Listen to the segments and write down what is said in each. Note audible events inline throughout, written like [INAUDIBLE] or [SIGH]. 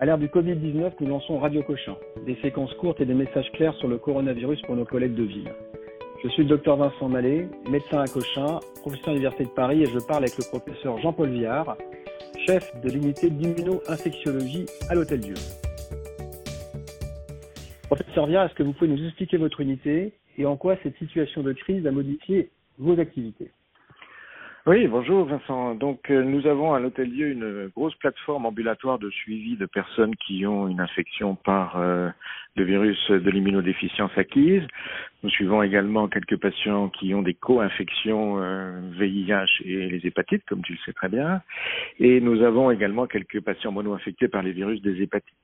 À l'ère du Covid-19, nous lançons Radio Cochin, des séquences courtes et des messages clairs sur le coronavirus pour nos collègues de ville. Je suis le docteur Vincent Mallet, médecin à Cochin, professeur à l'Université de Paris et je parle avec le professeur Jean-Paul Viard, chef de l'unité d'immuno-infectiologie à l'Hôtel Dieu. Professeur Viard, est-ce que vous pouvez nous expliquer votre unité et en quoi cette situation de crise a modifié vos activités? Oui, bonjour Vincent. Donc euh, nous avons à l'Hôtel Dieu une grosse plateforme ambulatoire de suivi de personnes qui ont une infection par euh, le virus de l'immunodéficience acquise. Nous suivons également quelques patients qui ont des co-infections VIH euh, et les hépatites, comme tu le sais très bien. Et nous avons également quelques patients mono-infectés par les virus des hépatites.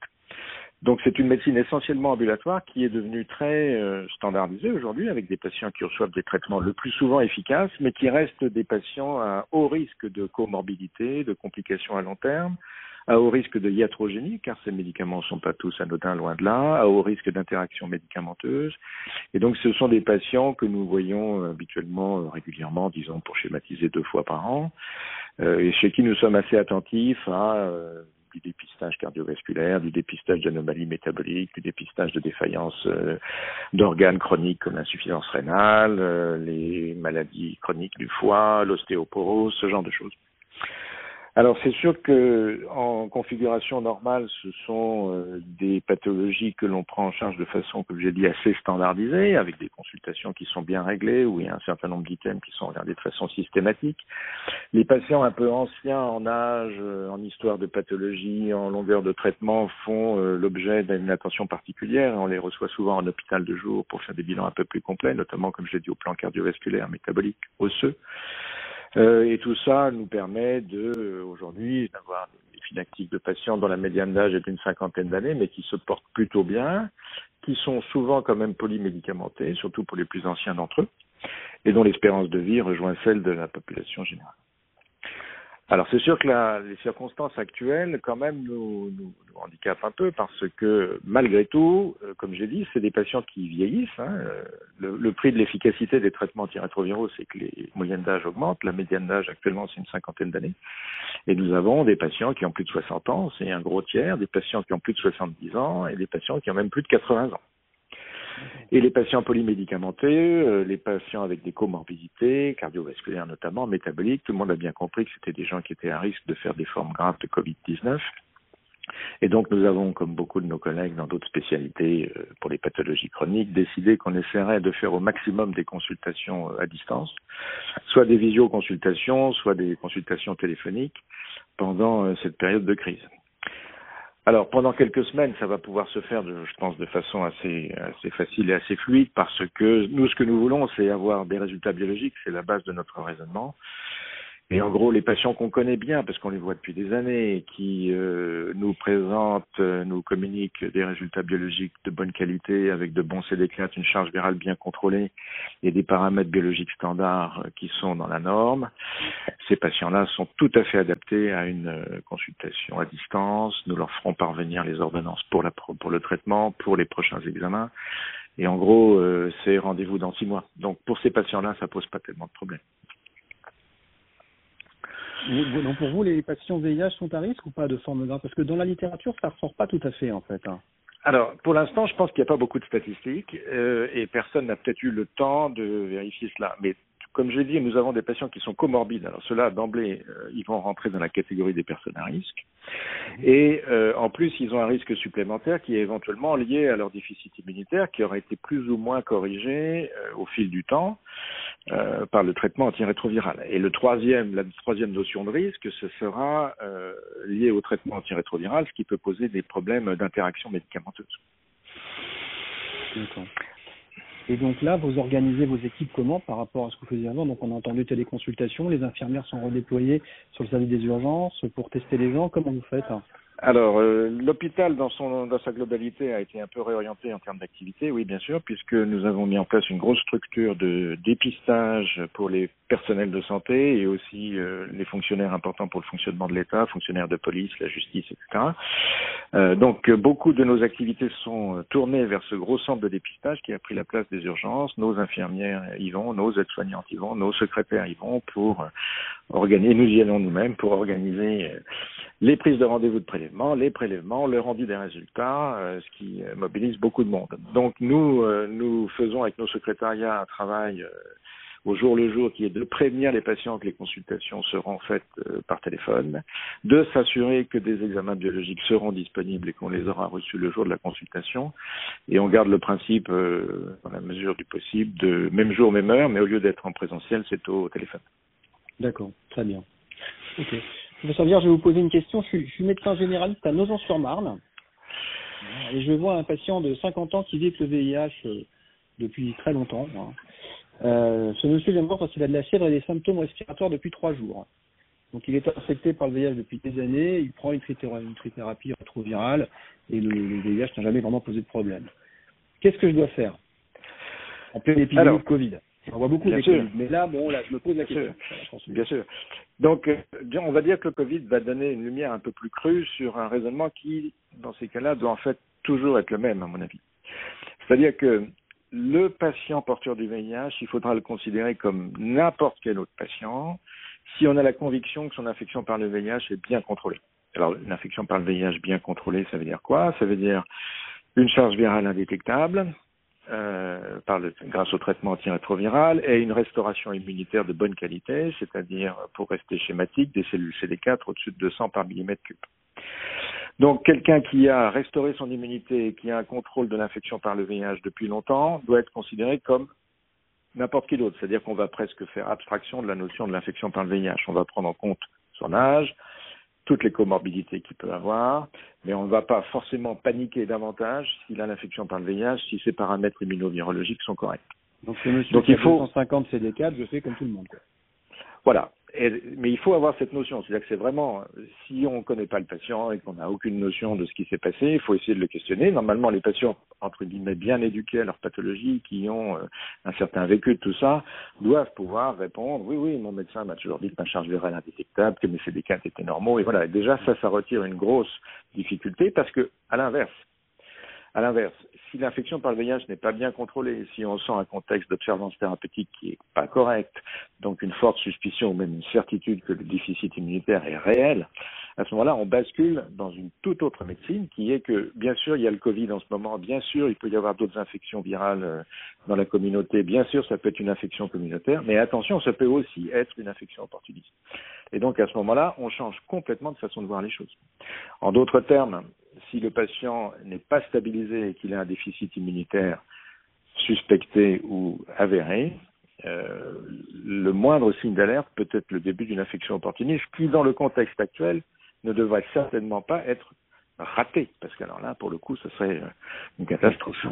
Donc c'est une médecine essentiellement ambulatoire qui est devenue très euh, standardisée aujourd'hui avec des patients qui reçoivent des traitements le plus souvent efficaces, mais qui restent des patients à haut risque de comorbidité, de complications à long terme, à haut risque de iatrogénie, car ces médicaments ne sont pas tous anodins, loin de là, à haut risque d'interaction médicamenteuse. Et donc ce sont des patients que nous voyons euh, habituellement, euh, régulièrement, disons pour schématiser deux fois par an, et chez qui nous sommes assez attentifs à du dépistage cardiovasculaire, du dépistage d'anomalies métaboliques, du dépistage de défaillances euh, d'organes chroniques comme l'insuffisance rénale, euh, les maladies chroniques du foie, l'ostéoporose, ce genre de choses. Alors c'est sûr que en configuration normale, ce sont euh, des pathologies que l'on prend en charge de façon, comme j'ai dit, assez standardisée, avec des consultations qui sont bien réglées, où il y a un certain nombre d'items qui sont regardés de façon systématique. Les patients un peu anciens en âge, euh, en histoire de pathologie, en longueur de traitement, font euh, l'objet d'une attention particulière. On les reçoit souvent en hôpital de jour pour faire des bilans un peu plus complets, notamment, comme j'ai dit, au plan cardiovasculaire, métabolique, osseux. Euh, et tout ça nous permet de euh, aujourd'hui d'avoir des phylactiques de patients dont la médiane d'âge est d'une cinquantaine d'années, mais qui se portent plutôt bien, qui sont souvent quand même polymédicamentés, surtout pour les plus anciens d'entre eux, et dont l'espérance de vie rejoint celle de la population générale. Alors c'est sûr que les circonstances actuelles quand même nous, nous, nous, handicapent un peu parce que malgré tout, euh, comme j'ai dit, c'est des patients qui vieillissent. Hein, le, le, prix de l'efficacité des traitements antirétroviraux, c'est que les moyennes d'âge augmentent. La médiane d'âge actuellement, c'est une cinquantaine d'années. Et nous avons des patients qui ont plus de 60 ans, c'est un gros tiers, des patients qui ont plus de 70 ans et des patients qui ont même plus de 80 ans. Et les patients polymédicamentés, euh, les patients avec des comorbidités, cardiovasculaires notamment, métaboliques, tout le monde a bien compris que c'était des gens qui étaient à risque de faire des formes graves de Covid-19. Et donc nous avons, comme beaucoup de nos collègues dans d'autres spécialités euh, pour les pathologies chroniques, décidé qu'on essaierait de faire au maximum des consultations euh, à distance, soit des visioconsultations, soit des consultations téléphoniques pendant cette période de crise. Alors pendant quelques semaines, ça va pouvoir se faire, je pense, de façon assez, assez facile et assez fluide, parce que nous, ce que nous voulons, c'est avoir des résultats biologiques, c'est la base de notre raisonnement. Et en gros, les patients qu'on connaît bien, parce qu'on les voit depuis des années, qui euh, nous présentent, euh, nous communiquent des résultats biologiques de bonne qualité, avec de bons CD4, une charge virale bien contrôlée et des paramètres biologiques standards euh, qui sont dans la norme, ces patients-là sont tout à fait adaptés à une consultation à distance. Nous leur ferons parvenir les ordonnances pour le traitement, pour les prochains examens. Et en gros, euh, c'est rendez-vous dans six mois. Donc pour ces patients-là, ça pose pas tellement de problèmes. Donc pour vous, les patients VIH sont à risque ou pas de forme grave Parce que dans la littérature, ça ne ressort pas tout à fait en fait. Hein. Alors, pour l'instant, je pense qu'il n'y a pas beaucoup de statistiques euh, et personne n'a peut-être eu le temps de vérifier cela. Mais comme je dit, nous avons des patients qui sont comorbides. Alors ceux-là, d'emblée, euh, ils vont rentrer dans la catégorie des personnes à risque. Et euh, en plus, ils ont un risque supplémentaire qui est éventuellement lié à leur déficit immunitaire, qui aurait été plus ou moins corrigé euh, au fil du temps par le traitement antirétroviral. Et le troisième, la troisième notion de risque, ce sera lié au traitement antirétroviral, ce qui peut poser des problèmes d'interaction médicamenteuse. Et donc là, vous organisez vos équipes comment par rapport à ce que vous faisiez avant? Donc on a entendu téléconsultation, les infirmières sont redéployées sur le service des urgences pour tester les gens. Comment vous faites alors, euh, l'hôpital dans son dans sa globalité a été un peu réorienté en termes d'activité, oui bien sûr, puisque nous avons mis en place une grosse structure de dépistage pour les personnels de santé et aussi euh, les fonctionnaires importants pour le fonctionnement de l'État, fonctionnaires de police, la justice, etc. Euh, donc beaucoup de nos activités sont tournées vers ce gros centre de dépistage qui a pris la place des urgences. Nos infirmières y vont, nos aides-soignantes y vont, nos secrétaires y vont pour organiser, nous y allons nous-mêmes pour organiser les prises de rendez-vous de prélèvement, les prélèvements, le rendu des résultats, euh, ce qui mobilise beaucoup de monde. Donc nous, euh, nous faisons avec nos secrétariats un travail euh, au jour le jour qui est de prévenir les patients que les consultations seront faites par téléphone, de s'assurer que des examens biologiques seront disponibles et qu'on les aura reçus le jour de la consultation. Et on garde le principe, dans la mesure du possible, de même jour, même heure, mais au lieu d'être en présentiel, c'est au téléphone. D'accord, très bien. Ok. Professeur Vierge, je vais vous poser une question. Je suis, médecin généraliste à Nogent-sur-Marne. Et je vois un patient de 50 ans qui vit avec le VIH euh, depuis très longtemps. Euh, ce monsieur vient me voir parce qu'il a de la fièvre et des symptômes respiratoires depuis trois jours. Donc il est infecté par le VIH depuis des années, il prend une, trithérapie rétrovirale et le, VIH n'a jamais vraiment posé de problème. Qu'est-ce que je dois faire en pleine épidémie de Covid? On voit beaucoup de mais là, bon, là, je me pose la question. Bien sûr. Donc, euh, on va dire que le Covid va donner une lumière un peu plus crue sur un raisonnement qui, dans ces cas-là, doit en fait toujours être le même, à mon avis. C'est-à-dire que le patient porteur du VIH, il faudra le considérer comme n'importe quel autre patient si on a la conviction que son infection par le VIH est bien contrôlée. Alors, une infection par le VIH bien contrôlée, ça veut dire quoi? Ça veut dire une charge virale indétectable, euh, par le, grâce au traitement antirétroviral et une restauration immunitaire de bonne qualité, c'est-à-dire, pour rester schématique, des cellules CD4 au-dessus de 200 par millimètre cube. Donc, quelqu'un qui a restauré son immunité et qui a un contrôle de l'infection par le VIH depuis longtemps doit être considéré comme n'importe qui d'autre. C'est-à-dire qu'on va presque faire abstraction de la notion de l'infection par le VIH. On va prendre en compte son âge, toutes les comorbidités qu'il peut avoir, mais on ne va pas forcément paniquer davantage s'il a l'infection par le VIH, si ses paramètres immunovirologiques sont corrects. Donc, monsieur Donc, il faut 250 CD4, je fais comme tout le monde. Voilà mais il faut avoir cette notion, c'est-à-dire que c'est vraiment, si on ne connaît pas le patient et qu'on n'a aucune notion de ce qui s'est passé, il faut essayer de le questionner. Normalement, les patients, entre guillemets, bien éduqués à leur pathologie, qui ont euh, un certain vécu de tout ça, doivent pouvoir répondre, oui, oui, mon médecin m'a toujours dit que ma charge virale indétectable, que mes CD4 étaient normaux, et voilà. Déjà, ça, ça retire une grosse difficulté parce que, à l'inverse, à l'inverse, si l'infection par le VIH n'est pas bien contrôlée, si on sent un contexte d'observance thérapeutique qui n'est pas correct, donc une forte suspicion ou même une certitude que le déficit immunitaire est réel, à ce moment-là, on bascule dans une toute autre médecine qui est que, bien sûr, il y a le Covid en ce moment, bien sûr, il peut y avoir d'autres infections virales euh, dans la communauté, bien sûr, ça peut être une infection communautaire, mais attention, ça peut aussi être une infection opportuniste. Et donc, à ce moment-là, on change complètement de façon de voir les choses. En d'autres termes, si le patient n'est pas stabilisé et qu'il a un déficit immunitaire suspecté ou avéré, euh, le moindre signe d'alerte peut être le début d'une infection opportuniste qui, dans le contexte actuel, ne devrait certainement pas être raté, parce que alors là, pour le coup, ce serait euh, une catastrophe.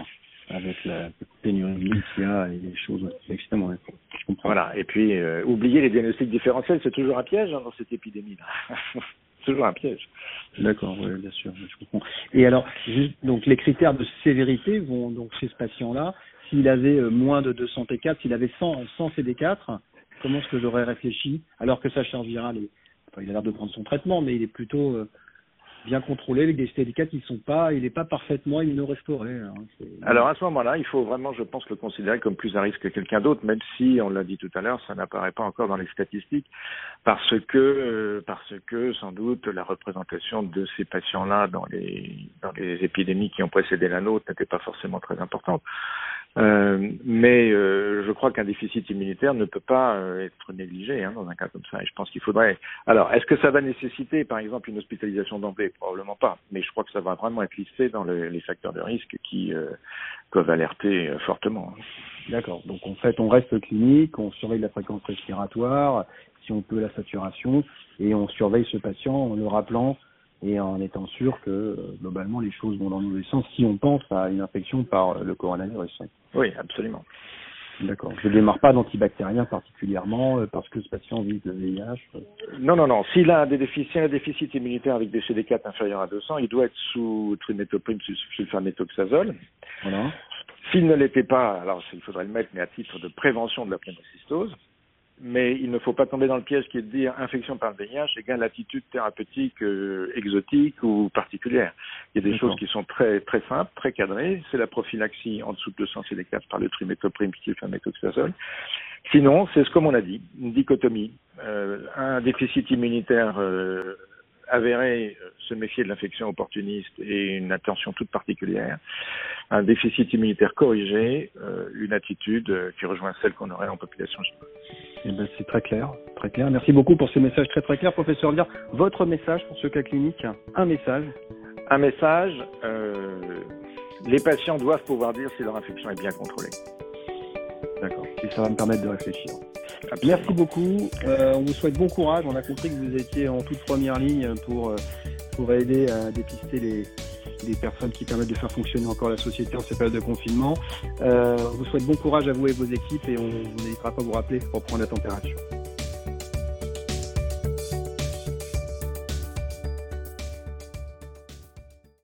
Avec la pénurie qu'il y a et les choses, extrêmement. Je comprends. Voilà. Et puis, euh, oublier les diagnostics différentiels, c'est toujours un piège hein, dans cette épidémie-là. [LAUGHS] toujours un piège. D'accord, oui, bien sûr, je comprends. Et alors, donc les critères de sévérité vont donc chez ce patient-là, s'il avait euh, moins de 200 T4, s'il avait 100, 100 CD4, comment est-ce que j'aurais réfléchi? Alors que sa charge virale il a l'air de prendre son traitement, mais il est plutôt euh, bien contrôlé avec des CD4 qui sont pas, il n'est pas parfaitement immunorestauré. Hein, Alors à ce moment-là, il faut vraiment, je pense, le considérer comme plus à risque que quelqu'un d'autre, même si, on l'a dit tout à l'heure, ça n'apparaît pas encore dans les statistiques, parce que, euh, parce que sans doute la représentation de ces patients-là dans les, dans les épidémies qui ont précédé la nôtre n'était pas forcément très importante. Euh, mais euh, je crois qu'un déficit immunitaire ne peut pas euh, être négligé hein, dans un cas comme ça. Et je pense qu'il faudrait. Alors, est-ce que ça va nécessiter, par exemple, une hospitalisation d'emblée? Probablement pas. Mais je crois que ça va vraiment être listé dans les facteurs de risque qui peuvent alerter fortement. D'accord. Donc en fait, on reste clinique, on surveille la fréquence respiratoire, si on peut la saturation, et on surveille ce patient en le rappelant et en étant sûr que euh, globalement les choses vont dans le mauvais sens si on pense à une infection par euh, le coronavirus. Oui, absolument. D'accord. Je ne démarre pas d'antibactérien particulièrement euh, parce que ce patient vit le VIH. Non, non, non. S'il a, des déficits, un déficit immunitaire avec des CD4 inférieurs à 200, il doit être sous trimétoprime sulfaméthoxazole. Voilà. S'il ne l'était pas, alors il faudrait le mettre, mais à titre de prévention de la pneumocystose mais il ne faut pas tomber dans le piège qui est de dire infection par le VIH égale attitude thérapeutique euh, exotique ou particulière. Il y a des choses qui sont très très simples, très cadrées. C'est la prophylaxie en dessous de 200 CD4 par le trimétoprime sulfaméthoxazole. Sinon, c'est ce comme on a dit, une dichotomie, euh, un déficit immunitaire euh, avéré se méfier de l'infection opportuniste et une attention toute particulière, un déficit immunitaire corrigé, une attitude qui rejoint celle qu'on aurait en population générale. Eh ben, c'est très clair, très clair. Merci beaucoup pour ces messages très très clairs, professeur Lire. Votre message pour ce cas clinique, un message. Un message. Euh, les patients doivent pouvoir dire si leur infection est bien contrôlée. D'accord. Et ça va me permettre de réfléchir. Merci beaucoup. Euh, on vous souhaite bon courage. On a compris que vous étiez en toute première ligne pour, euh, pour aider à dépister les, les personnes qui permettent de faire fonctionner encore la société en ces périodes de confinement. Euh, on vous souhaite bon courage à vous et vos équipes et on n'hésitera pas à vous rappeler pour prendre la température.